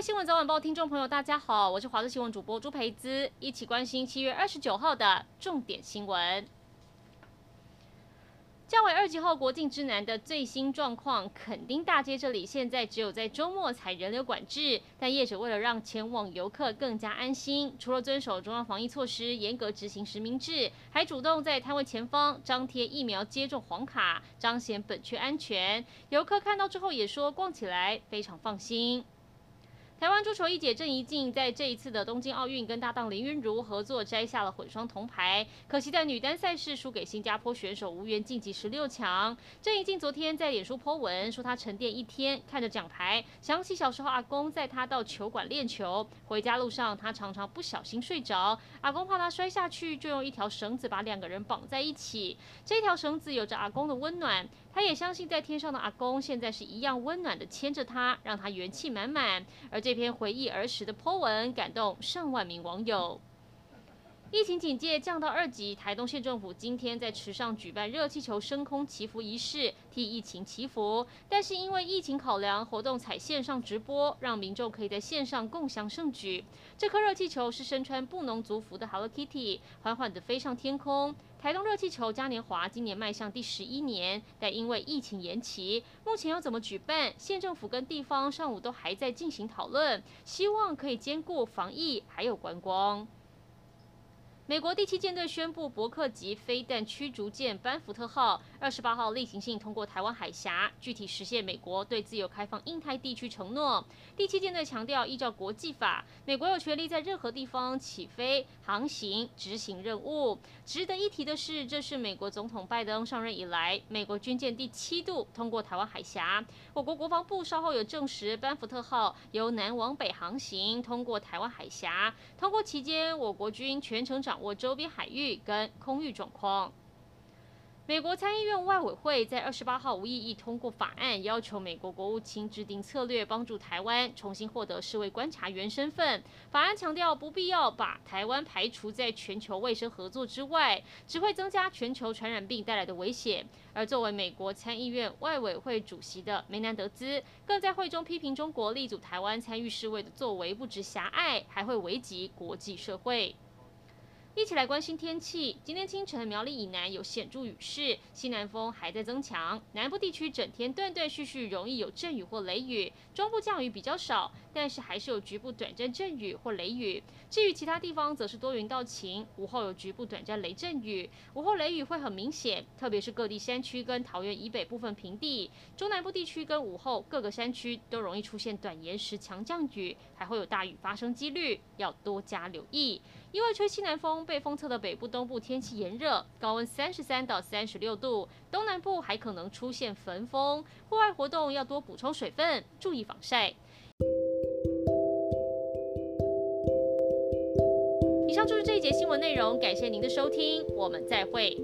新闻早晚报，听众朋友，大家好，我是华视新闻主播朱培姿，一起关心七月二十九号的重点新闻。降为二级后，国境之南的最新状况，垦丁大街这里现在只有在周末才人流管制，但业者为了让前往游客更加安心，除了遵守中央防疫措施，严格执行实名制，还主动在摊位前方张贴疫苗接种黄卡，彰显本区安全。游客看到之后也说，逛起来非常放心。台湾桌球一姐郑怡静在这一次的东京奥运跟搭档林昀儒合作摘下了混双铜牌，可惜在女单赛事输给新加坡选手，无缘晋级十六强。郑怡静昨天在脸书 po 文说，她沉淀一天，看着奖牌，想起小时候阿公载她到球馆练球，回家路上她常常不小心睡着，阿公怕她摔下去，就用一条绳子把两个人绑在一起，这条绳子有着阿公的温暖。他也相信，在天上的阿公现在是一样温暖的牵着他，让他元气满满。而这篇回忆儿时的 po 文，感动上万名网友。疫情警戒降到二级，台东县政府今天在池上举办热气球升空祈福仪式，替疫情祈福。但是因为疫情考量，活动采线上直播，让民众可以在线上共享盛举。这颗热气球是身穿布农族服的 Hello Kitty，缓缓地飞上天空。台东热气球嘉年华今年迈向第十一年，但因为疫情延期，目前要怎么举办，县政府跟地方上午都还在进行讨论，希望可以兼顾防疫还有观光。美国第七舰队宣布，伯克级飞弹驱逐舰班福特号二十八号例行性通过台湾海峡，具体实现美国对自由开放印太地区承诺。第七舰队强调，依照国际法，美国有权利在任何地方起飞、航行、执行任务。值得一提的是，这是美国总统拜登上任以来，美国军舰第七度通过台湾海峡。我国国防部稍后有证实，班福特号由南往北航行，通过台湾海峡。通过期间，我国军全程掌掌握周边海域跟空域状况。美国参议院外委会在二十八号无异议通过法案，要求美国国务卿制定策略，帮助台湾重新获得世卫观察员身份。法案强调，不必要把台湾排除在全球卫生合作之外，只会增加全球传染病带来的危险。而作为美国参议院外委会主席的梅南德兹，更在会中批评中国力阻台湾参与世卫的作为不止狭隘，还会危及国际社会。一起来关心天气。今天清晨，苗栗以南有显著雨势，西南风还在增强。南部地区整天断断续续，容易有阵雨或雷雨。中部降雨比较少，但是还是有局部短暂阵雨或雷雨。至于其他地方，则是多云到晴，午后有局部短暂雷阵雨。午后雷雨会很明显，特别是各地山区跟桃园以北部分平地。中南部地区跟午后各个山区都容易出现短延时强降雨，还会有大雨发生几率，要多加留意。因为吹西南风。被封测的北部、东部天气炎热，高温三十三到三十六度，东南部还可能出现焚风，户外活动要多补充水分，注意防晒。以上就是这一节新闻内容，感谢您的收听，我们再会。